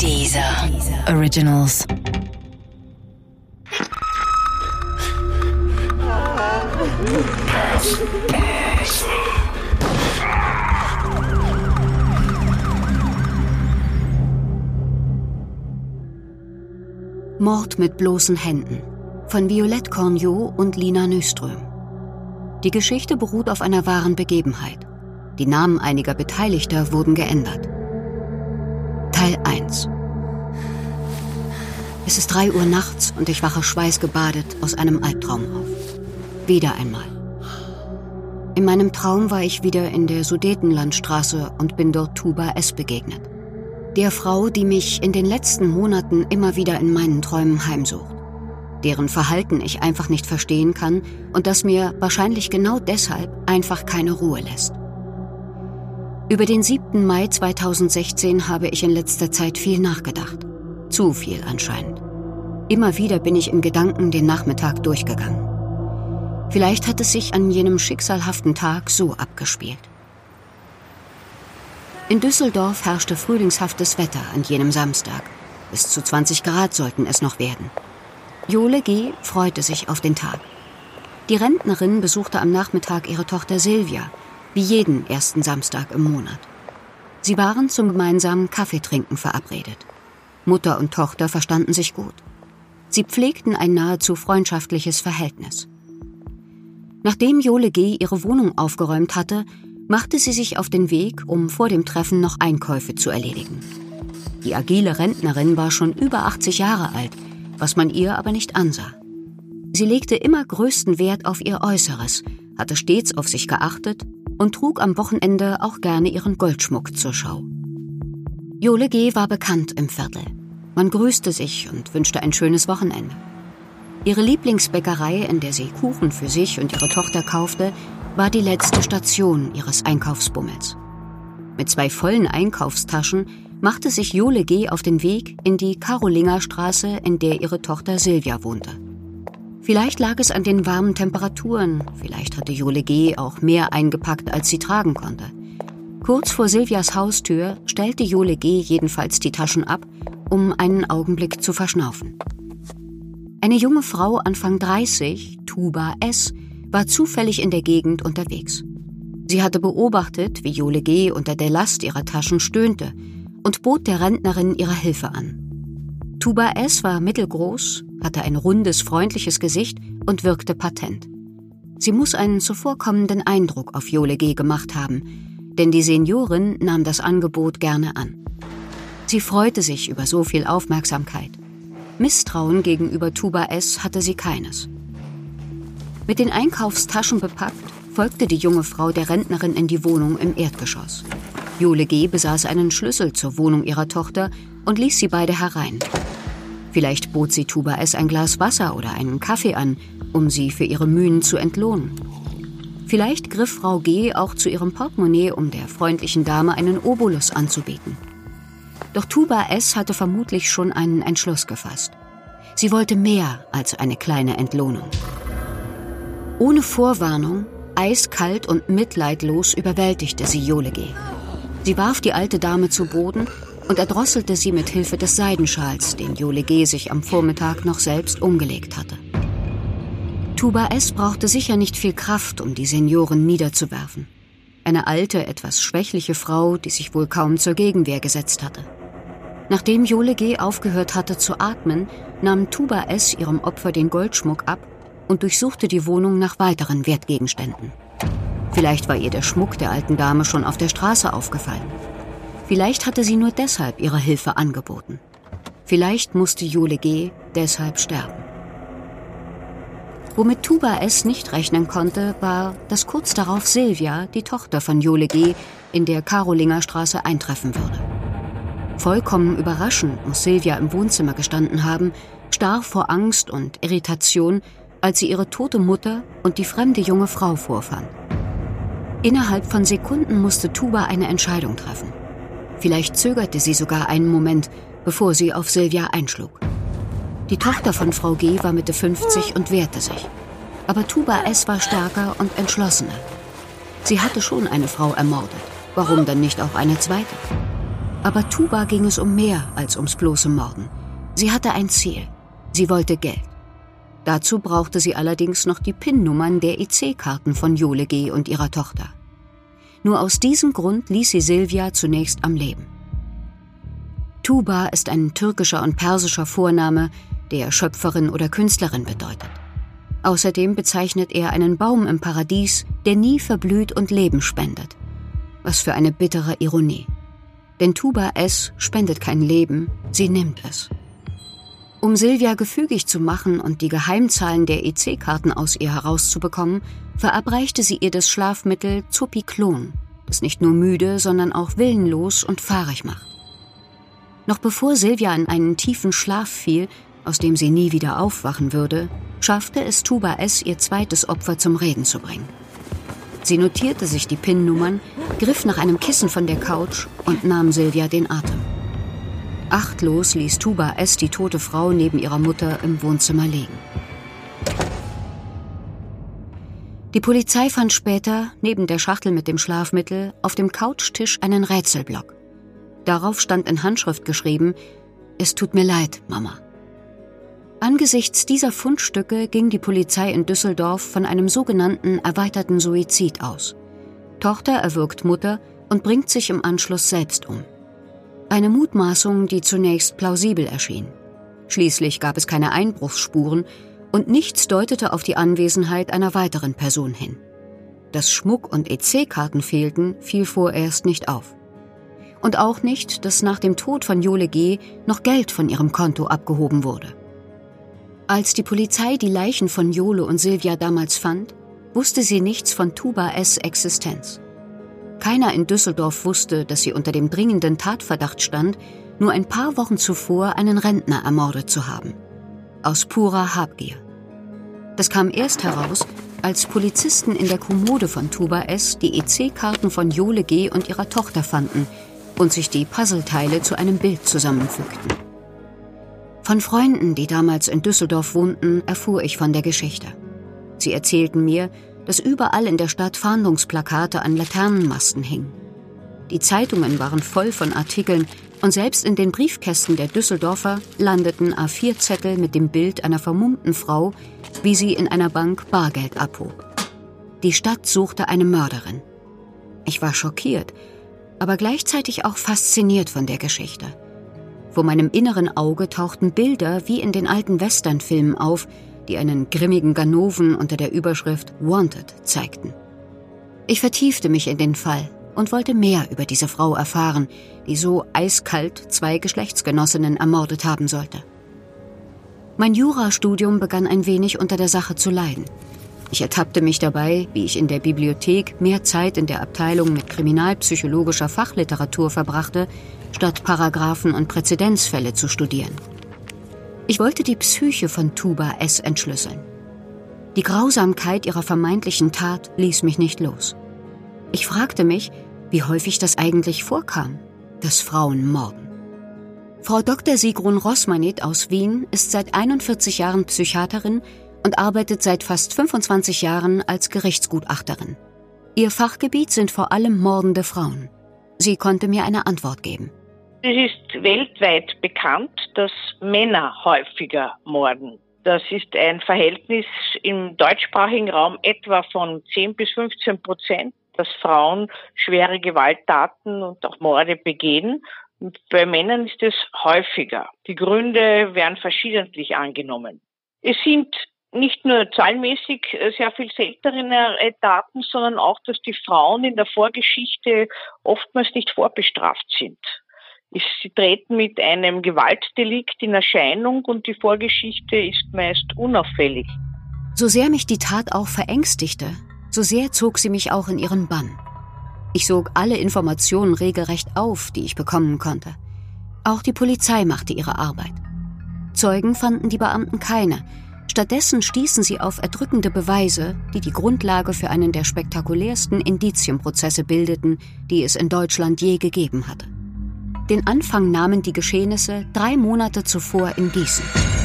Dieser Originals. Mord mit bloßen Händen von Violette Cornio und Lina Nyström. Die Geschichte beruht auf einer wahren Begebenheit. Die Namen einiger Beteiligter wurden geändert. Teil 1 Es ist drei Uhr nachts und ich wache schweißgebadet aus einem Albtraum auf. Wieder einmal. In meinem Traum war ich wieder in der Sudetenlandstraße und bin dort Tuba S. begegnet. Der Frau, die mich in den letzten Monaten immer wieder in meinen Träumen heimsucht. Deren Verhalten ich einfach nicht verstehen kann und das mir wahrscheinlich genau deshalb einfach keine Ruhe lässt. Über den 7. Mai 2016 habe ich in letzter Zeit viel nachgedacht. Zu viel anscheinend. Immer wieder bin ich in Gedanken den Nachmittag durchgegangen. Vielleicht hat es sich an jenem schicksalhaften Tag so abgespielt. In Düsseldorf herrschte frühlingshaftes Wetter an jenem Samstag. Bis zu 20 Grad sollten es noch werden. Jole G. freute sich auf den Tag. Die Rentnerin besuchte am Nachmittag ihre Tochter Silvia, wie jeden ersten Samstag im Monat. Sie waren zum gemeinsamen Kaffeetrinken verabredet. Mutter und Tochter verstanden sich gut. Sie pflegten ein nahezu freundschaftliches Verhältnis. Nachdem Jole G. ihre Wohnung aufgeräumt hatte, machte sie sich auf den Weg, um vor dem Treffen noch Einkäufe zu erledigen. Die agile Rentnerin war schon über 80 Jahre alt, was man ihr aber nicht ansah. Sie legte immer größten Wert auf ihr Äußeres, hatte stets auf sich geachtet und trug am Wochenende auch gerne ihren Goldschmuck zur Schau. Jole G. war bekannt im Viertel. Man grüßte sich und wünschte ein schönes Wochenende. Ihre Lieblingsbäckerei, in der sie Kuchen für sich und ihre Tochter kaufte, war die letzte Station ihres Einkaufsbummels. Mit zwei vollen Einkaufstaschen machte sich Jole G. auf den Weg in die Karolingerstraße, in der ihre Tochter Silvia wohnte. Vielleicht lag es an den warmen Temperaturen, vielleicht hatte Jole G. auch mehr eingepackt, als sie tragen konnte. Kurz vor Silvias Haustür stellte Jole G. jedenfalls die Taschen ab, um einen Augenblick zu verschnaufen. Eine junge Frau Anfang 30, Tuba S., war zufällig in der Gegend unterwegs. Sie hatte beobachtet, wie Jole G. unter der Last ihrer Taschen stöhnte und bot der Rentnerin ihre Hilfe an. Tuba S. war mittelgroß, hatte ein rundes, freundliches Gesicht und wirkte patent. Sie muss einen zuvorkommenden Eindruck auf Jole G. gemacht haben, denn die Seniorin nahm das Angebot gerne an. Sie freute sich über so viel Aufmerksamkeit. Misstrauen gegenüber Tuba S. hatte sie keines. Mit den Einkaufstaschen bepackt, folgte die junge Frau der Rentnerin in die Wohnung im Erdgeschoss. Jule G. besaß einen Schlüssel zur Wohnung ihrer Tochter und ließ sie beide herein. Vielleicht bot sie Tuba S. ein Glas Wasser oder einen Kaffee an, um sie für ihre Mühen zu entlohnen. Vielleicht griff Frau G. auch zu ihrem Portemonnaie, um der freundlichen Dame einen Obolus anzubieten. Doch Tuba S. hatte vermutlich schon einen Entschluss gefasst. Sie wollte mehr als eine kleine Entlohnung. Ohne Vorwarnung, eiskalt und mitleidlos überwältigte sie Jole G. Sie warf die alte Dame zu Boden und erdrosselte sie mit Hilfe des Seidenschals, den Jole G. sich am Vormittag noch selbst umgelegt hatte. Tuba S. brauchte sicher nicht viel Kraft, um die Senioren niederzuwerfen. Eine alte, etwas schwächliche Frau, die sich wohl kaum zur Gegenwehr gesetzt hatte. Nachdem Jole G. aufgehört hatte zu atmen, nahm Tuba S. ihrem Opfer den Goldschmuck ab und durchsuchte die Wohnung nach weiteren Wertgegenständen. Vielleicht war ihr der Schmuck der alten Dame schon auf der Straße aufgefallen. Vielleicht hatte sie nur deshalb ihre Hilfe angeboten. Vielleicht musste Jule G. deshalb sterben. Womit Tuba S. nicht rechnen konnte, war, dass kurz darauf Silvia, die Tochter von Jule G., in der Karolinger Straße eintreffen würde. Vollkommen überraschend muss Silvia im Wohnzimmer gestanden haben, starr vor Angst und Irritation, als sie ihre tote Mutter und die fremde junge Frau vorfand. Innerhalb von Sekunden musste Tuba eine Entscheidung treffen. Vielleicht zögerte sie sogar einen Moment, bevor sie auf Silvia einschlug. Die Tochter von Frau G. war Mitte 50 und wehrte sich. Aber Tuba S. war stärker und entschlossener. Sie hatte schon eine Frau ermordet. Warum dann nicht auch eine zweite? Aber Tuba ging es um mehr als ums bloße Morden. Sie hatte ein Ziel. Sie wollte Geld. Dazu brauchte sie allerdings noch die PIN-Nummern der EC-Karten von Jole G. und ihrer Tochter. Nur aus diesem Grund ließ sie Silvia zunächst am Leben. Tuba ist ein türkischer und persischer Vorname, der Schöpferin oder Künstlerin bedeutet. Außerdem bezeichnet er einen Baum im Paradies, der nie verblüht und Leben spendet. Was für eine bittere Ironie. Denn Tuba S spendet kein Leben, sie nimmt es. Um Silvia gefügig zu machen und die Geheimzahlen der EC-Karten aus ihr herauszubekommen, verabreichte sie ihr das Schlafmittel Zopiklon, das nicht nur müde, sondern auch willenlos und fahrig macht. Noch bevor Silvia in einen tiefen Schlaf fiel, aus dem sie nie wieder aufwachen würde, schaffte es Tuba S., ihr zweites Opfer zum Reden zu bringen. Sie notierte sich die PIN-Nummern, griff nach einem Kissen von der Couch und nahm Silvia den Atem. Achtlos ließ Tuba S. die tote Frau neben ihrer Mutter im Wohnzimmer liegen. Die Polizei fand später, neben der Schachtel mit dem Schlafmittel, auf dem Couchtisch einen Rätselblock. Darauf stand in Handschrift geschrieben, es tut mir leid, Mama. Angesichts dieser Fundstücke ging die Polizei in Düsseldorf von einem sogenannten erweiterten Suizid aus. Tochter erwürgt Mutter und bringt sich im Anschluss selbst um. Eine Mutmaßung, die zunächst plausibel erschien. Schließlich gab es keine Einbruchsspuren und nichts deutete auf die Anwesenheit einer weiteren Person hin. Dass Schmuck und EC-Karten fehlten, fiel vorerst nicht auf. Und auch nicht, dass nach dem Tod von Jole G. noch Geld von ihrem Konto abgehoben wurde. Als die Polizei die Leichen von Jole und Silvia damals fand, wusste sie nichts von Tuba S. Existenz. Keiner in Düsseldorf wusste, dass sie unter dem dringenden Tatverdacht stand, nur ein paar Wochen zuvor einen Rentner ermordet zu haben. Aus purer Habgier. Das kam erst heraus, als Polizisten in der Kommode von Tuba S. die EC-Karten von Jole G. und ihrer Tochter fanden und sich die Puzzleteile zu einem Bild zusammenfügten. Von Freunden, die damals in Düsseldorf wohnten, erfuhr ich von der Geschichte. Sie erzählten mir, dass überall in der Stadt Fahndungsplakate an Laternenmasten hingen. Die Zeitungen waren voll von Artikeln und selbst in den Briefkästen der Düsseldorfer landeten A4-Zettel mit dem Bild einer vermummten Frau, wie sie in einer Bank Bargeld abhob. Die Stadt suchte eine Mörderin. Ich war schockiert, aber gleichzeitig auch fasziniert von der Geschichte. Vor meinem inneren Auge tauchten Bilder wie in den alten Westernfilmen auf, die einen grimmigen Ganoven unter der Überschrift Wanted zeigten. Ich vertiefte mich in den Fall und wollte mehr über diese Frau erfahren, die so eiskalt zwei Geschlechtsgenossinnen ermordet haben sollte. Mein Jurastudium begann ein wenig unter der Sache zu leiden. Ich ertappte mich dabei, wie ich in der Bibliothek mehr Zeit in der Abteilung mit kriminalpsychologischer Fachliteratur verbrachte, statt Paragraphen und Präzedenzfälle zu studieren. Ich wollte die Psyche von Tuba S. entschlüsseln. Die Grausamkeit ihrer vermeintlichen Tat ließ mich nicht los. Ich fragte mich, wie häufig das eigentlich vorkam, dass Frauen morden. Frau Dr. Sigrun Rossmanit aus Wien ist seit 41 Jahren Psychiaterin und arbeitet seit fast 25 Jahren als Gerichtsgutachterin. Ihr Fachgebiet sind vor allem mordende Frauen. Sie konnte mir eine Antwort geben. Es ist weltweit bekannt, dass Männer häufiger morden. Das ist ein Verhältnis im deutschsprachigen Raum etwa von 10 bis 15 Prozent, dass Frauen schwere Gewalttaten und auch Morde begehen. Und bei Männern ist es häufiger. Die Gründe werden verschiedentlich angenommen. Es sind nicht nur zahlenmäßig sehr viel seltenere Daten, sondern auch, dass die Frauen in der Vorgeschichte oftmals nicht vorbestraft sind. Sie treten mit einem Gewaltdelikt in Erscheinung und die Vorgeschichte ist meist unauffällig. So sehr mich die Tat auch verängstigte, so sehr zog sie mich auch in ihren Bann. Ich sog alle Informationen regelrecht auf, die ich bekommen konnte. Auch die Polizei machte ihre Arbeit. Zeugen fanden die Beamten keine. Stattdessen stießen sie auf erdrückende Beweise, die die Grundlage für einen der spektakulärsten Indizienprozesse bildeten, die es in Deutschland je gegeben hatte. Den Anfang nahmen die Geschehnisse drei Monate zuvor in Gießen.